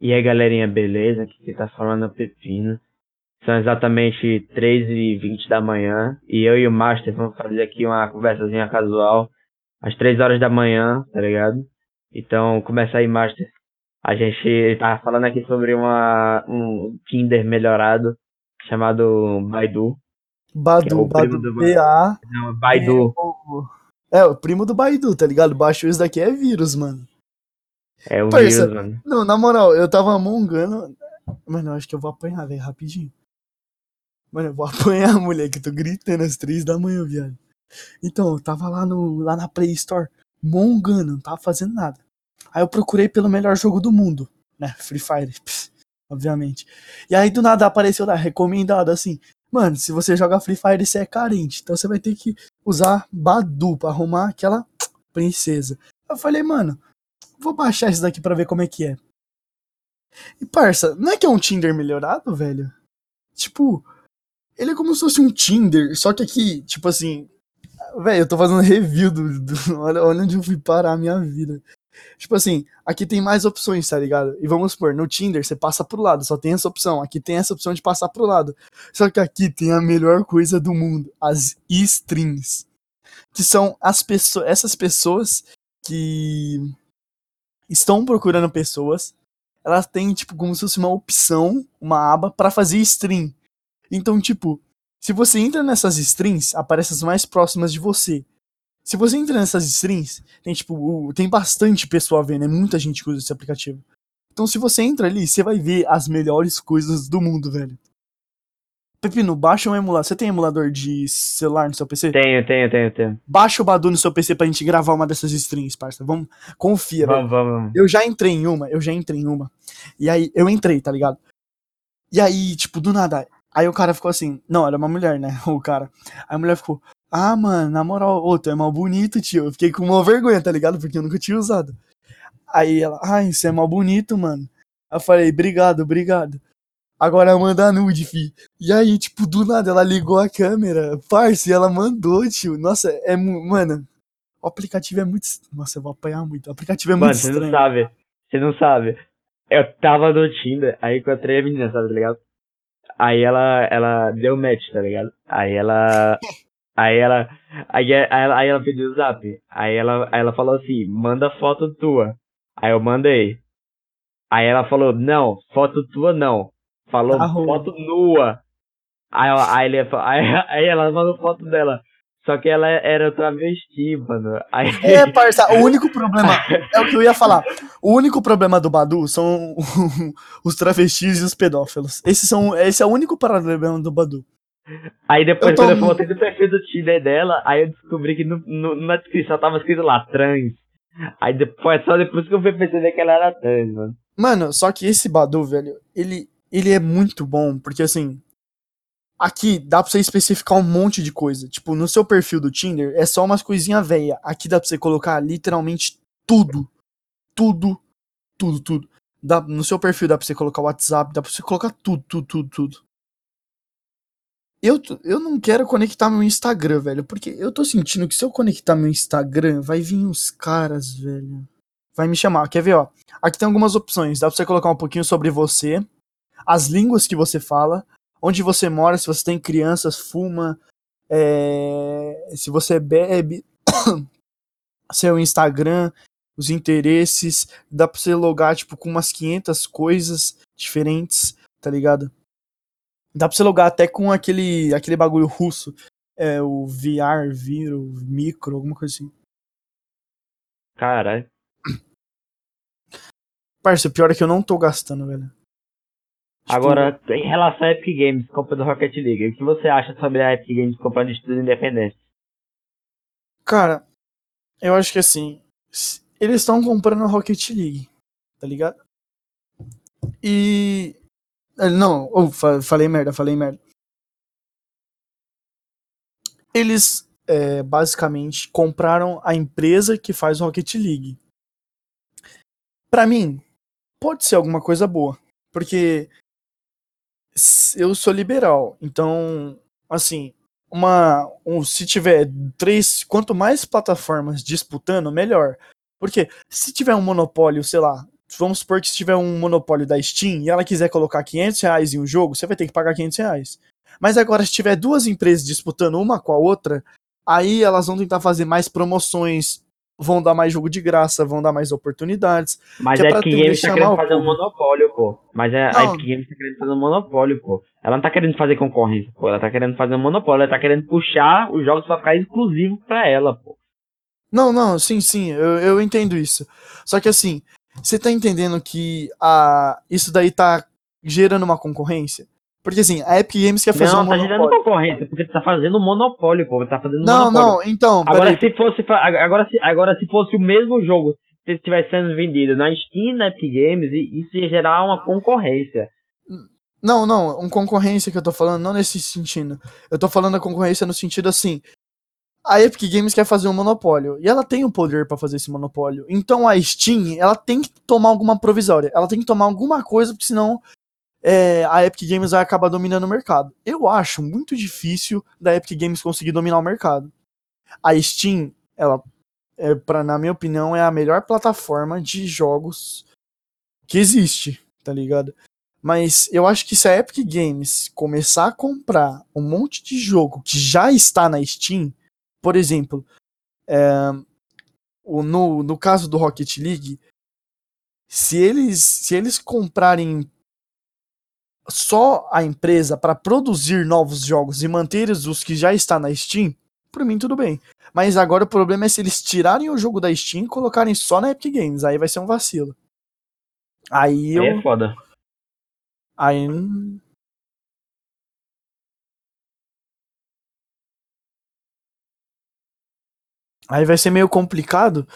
E aí, galerinha, beleza? Aqui que tá falando é o Pepino. São exatamente 3h20 da manhã e eu e o Master vamos fazer aqui uma conversazinha casual às 3 horas da manhã, tá ligado? Então, começa aí, Master. A gente tava falando aqui sobre uma, um Tinder melhorado chamado Baidu. que é Badu, Badu, do- B-A. Não, Baidu. É, o primo do Baidu, tá ligado? Baixou isso daqui é vírus, mano. É o Parça. News, mano. Não, na moral, eu tava amongando. Mano, eu acho que eu vou apanhar, velho, rapidinho. Mano, eu vou apanhar, moleque. Eu tô gritando às três da manhã, viado. Então, eu tava lá, no, lá na Play Store, mongando, não tava fazendo nada. Aí eu procurei pelo melhor jogo do mundo, né? Free Fire, pss, obviamente. E aí do nada apareceu lá, recomendado assim. Mano, se você joga Free Fire, você é carente. Então você vai ter que usar Badu pra arrumar aquela princesa. Eu falei, mano, vou baixar isso daqui pra ver como é que é. E parça, não é que é um Tinder melhorado, velho? Tipo, ele é como se fosse um Tinder, só que aqui, tipo assim. Velho, eu tô fazendo review do. do- olha, olha onde eu fui parar a minha vida. Tipo assim, aqui tem mais opções, tá ligado? E vamos supor, no Tinder você passa pro lado, só tem essa opção. Aqui tem essa opção de passar pro lado. Só que aqui tem a melhor coisa do mundo: as strings. Que são as pessoas. Essas pessoas que estão procurando pessoas. Elas têm, tipo, como se fosse uma opção, uma aba, pra fazer stream. Então, tipo, se você entra nessas strings, aparecem as mais próximas de você. Se você entra nessas strings, tem tipo, tem bastante pessoa vendo, é muita gente que usa esse aplicativo. Então se você entra ali, você vai ver as melhores coisas do mundo, velho. Pepino, baixa um emulador. Você tem emulador de celular no seu PC? Tenho, tenho, tenho, tenho. Baixa o Badu no seu PC pra gente gravar uma dessas strings, parça. Vamos, confia, velho. Vamos, vamos. Eu já entrei em uma, eu já entrei em uma. E aí, eu entrei, tá ligado? E aí, tipo, do nada. Aí o cara ficou assim, não, era uma mulher, né? O cara. Aí a mulher ficou, ah, mano, na moral, ô, tu é mal bonito, tio. Eu fiquei com uma vergonha, tá ligado? Porque eu nunca tinha usado. Aí ela, ai, você é mal bonito, mano. Eu falei, obrigado, obrigado. Agora manda nude, fi. E aí, tipo, do nada, ela ligou a câmera. Parce, ela mandou, tio. Nossa, é, mano. O aplicativo é muito. Nossa, eu vou apanhar muito. O aplicativo é Mano, muito você não sabe. Você não sabe. Eu tava no Tinder, aí encontrei a menina, sabe, tá ligado? Aí ela, ela deu match, tá ligado? Aí ela. Aí ela. Aí ela, aí ela pediu o zap. Aí ela, aí ela falou assim, manda foto tua. Aí eu mandei. Aí ela falou, não, foto tua não. Falou Tá foto nua. Aí, ela- aí, ele, aí, aí ela mandou foto dela. Só que ela era travesti, mano. Aí, É, parça, o único problema é o que eu ia falar. O único problema do Badu são os travestis e os pedófilos. Esses são, esse é o único problema do Badu. Aí depois, Eu tô quando eu voltei do perfil do Tinder dela, aí eu descobri que no, no- na descrição tava escrito lá, trans. Aí depois, só depois que eu fui perceber que ela era trans, mano. Mano, só que esse Badu, velho, ele, ele é muito bom, porque assim, aqui dá pra você especificar um monte de coisa. Tipo, no seu perfil do Tinder é só umas coisinhas velha. Aqui dá pra você colocar literalmente tudo. Tudo, tudo, tudo. Dá, no seu perfil dá pra você colocar WhatsApp, dá pra você colocar tudo, tudo, tudo, tudo. Eu, eu não quero conectar meu Instagram, velho, porque eu tô sentindo que se eu conectar meu Instagram, vai vir uns caras, velho. Vai me chamar. Quer ver, ó? Aqui tem algumas opções. Dá pra você colocar um pouquinho sobre você, as línguas que você fala, onde você mora, se você tem crianças, fuma, é, se você bebe, seu Instagram, os interesses. Dá pra você logar, tipo, com umas 500 coisas diferentes, tá ligado? Dá pra você logar até com aquele, aquele bagulho russo. É o VR, Viro, Micro, alguma coisa assim. Caralho. Parça, o pior é que eu não tô gastando, velho. Agora, em relação a Epic Games, compra do Rocket League, o que você acha sobre a Epic Games comprando estudos independentes? Cara, eu acho que assim, eles estão comprando a Rocket League, tá ligado? E. eh, Não, oh, fa- falei merda, falei merda. Eles eh, basicamente compraram a empresa que faz o Rocket League. Pra mim, pode ser alguma coisa boa, porque eu sou liberal, então, assim, uma um, se tiver três quanto mais plataformas disputando melhor porque se tiver um monopólio sei lá vamos supor que se tiver um monopólio da Steam e ela quiser colocar 500 reais em um jogo, você vai ter que pagar 500 reais. Mas agora, se tiver duas empresas disputando uma com a outra, aí elas vão tentar fazer mais promoções, vão dar mais jogo de graça, vão dar mais oportunidades. Mas que é a Epic Games tá chamar querendo o fazer um monopólio, pô. Mas a, a Não. Epic Games tá querendo fazer um monopólio, pô. Ela não tá querendo fazer concorrência, pô. Ela tá querendo fazer um monopólio. Ela tá querendo puxar os jogos pra ficar exclusivo pra ela, pô. Não, não, sim, sim, eu, eu entendo isso. Só que assim, você tá entendendo que a, isso daí tá gerando uma concorrência? Porque assim, a Epic Games quer fazer não, um tá gerando monopólio. concorrência, porque tu tá fazendo um monopólio, pô. Tá fazendo um Não, monopólio. não, então, Agora se fosse agora se agora se fosse o mesmo jogo se estivesse sendo vendido na Steam, na Epic Games, isso ia gerar uma concorrência. Não, não, um concorrência que eu tô falando, não nesse sentido. Eu tô falando da concorrência no sentido assim. A Epic Games quer fazer um monopólio e ela tem o poder pra fazer esse monopólio. Então a Steam, ela tem que tomar alguma provisória, ela tem que tomar alguma coisa, porque senão é, a Epic Games vai acabar dominando o mercado. Eu acho muito difícil da Epic Games conseguir dominar o mercado. A Steam, ela, é, pra, na minha opinião, é a melhor plataforma de jogos que existe, tá ligado? Mas eu acho que se a Epic Games começar a comprar um monte de jogo que já está na Steam, por exemplo, é, no, no caso do Rocket League, se eles, se eles comprarem só a empresa para produzir novos jogos e manter os que já está na Steam, por mim tudo bem. Mas agora o problema é se eles tirarem o jogo da Steam e colocarem só na Epic Games, aí vai ser um vacilo. Aí eu. Aí é foda. Aí. n- Aí vai ser meio complicado,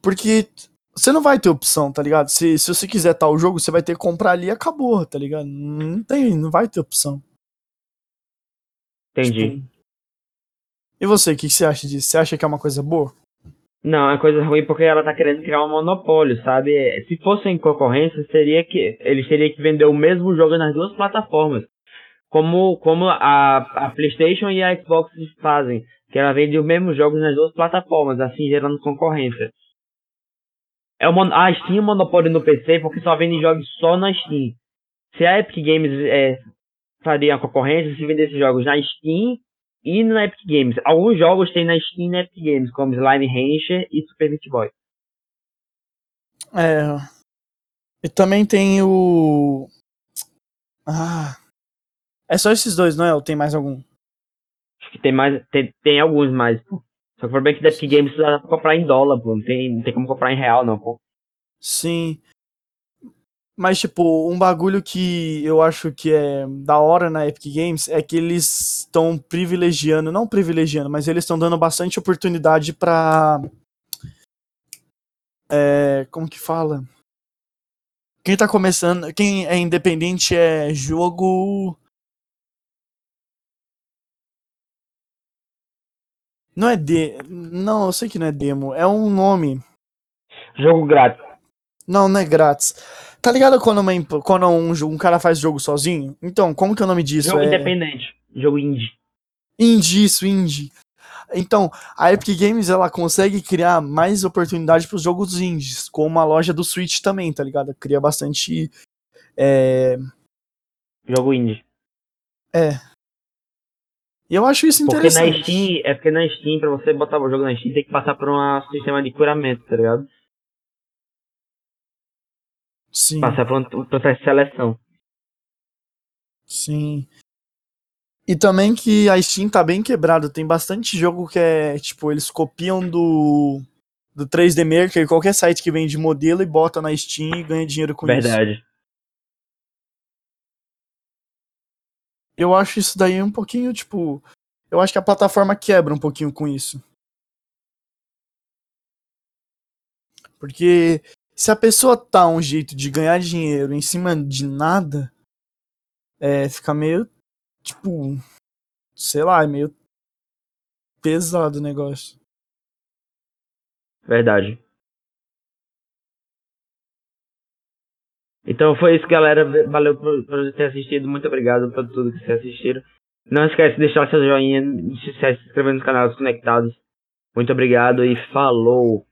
porque você não vai ter opção, tá ligado? Se, se você quiser tal jogo, você vai ter que comprar ali e acabou, tá ligado? Não tem, não vai ter opção. Entendi. Tipo, E você, o que, que você acha disso? Você acha que é uma coisa boa? Não, é coisa ruim porque ela tá querendo criar um monopólio, sabe? Se fosse em concorrência, seria que eles teriam que vender o mesmo jogo nas duas plataformas. Como, como a, a PlayStation e a Xbox fazem. Que ela vende os mesmos jogos nas duas plataformas, assim gerando concorrência. É mon- a Steam é um monopólio no PC porque só vende jogos só na Steam. Se a Epic Games é, faria a concorrência, se vendesse jogos na Steam e na Epic Games. Alguns jogos tem na Steam e na Epic Games, como Slime Rancher e Super Meat Boy. É. E também tem o. Ah. É só esses dois, não é? Ou tem mais algum? Acho que tem mais. Tem, tem alguns mais, pô. Só que o problema é que da Epic Games dá pra comprar em dólar, pô. Não tem, não tem como comprar em real, não, pô. Sim. Mas, tipo, um bagulho que eu acho que é da hora na Epic Games é que eles estão privilegiando, não privilegiando, mas eles estão dando bastante oportunidade pra. É, como que fala? Quem tá começando, quem é independente é jogo. Não é de. Não, eu sei que não é demo. É um nome. Jogo grátis. Não, não é grátis. Tá ligado quando, uma quando um, um cara faz jogo sozinho? Então, como que é o nome disso? Jogo é independente. Jogo indie. indie, isso, indie. Então, a Epic Games ela consegue criar mais oportunidade pros jogos indies, como a loja do Switch também, tá ligado? Cria bastante. É... Jogo indie. E eu acho isso Porque na interessante. Steam, é porque na Steam, pra você botar o jogo na Steam, tem que passar por um sistema de curamento, tá ligado? Sim, Passar por um processo de seleção. sim. E também que a Steam tá bem quebrada. Tem bastante jogo que é, tipo, eles copiam do, do 3D Maker, qualquer site que vende modelo e bota na Steam e ganha dinheiro com isso. Verdade. Eu acho isso daí um pouquinho, tipo. Eu acho que a plataforma quebra um pouquinho com isso. Porque se a pessoa tá um jeito de ganhar dinheiro em cima de nada, é, fica meio, tipo, sei lá, é meio pesado o negócio. Verdade. Então foi isso, galera. Valeu por, por ter assistido. Muito obrigado por tudo que vocês assistiram. Não esquece de deixar seu joinha, se inscrever nos canais conectados. Muito obrigado e falou!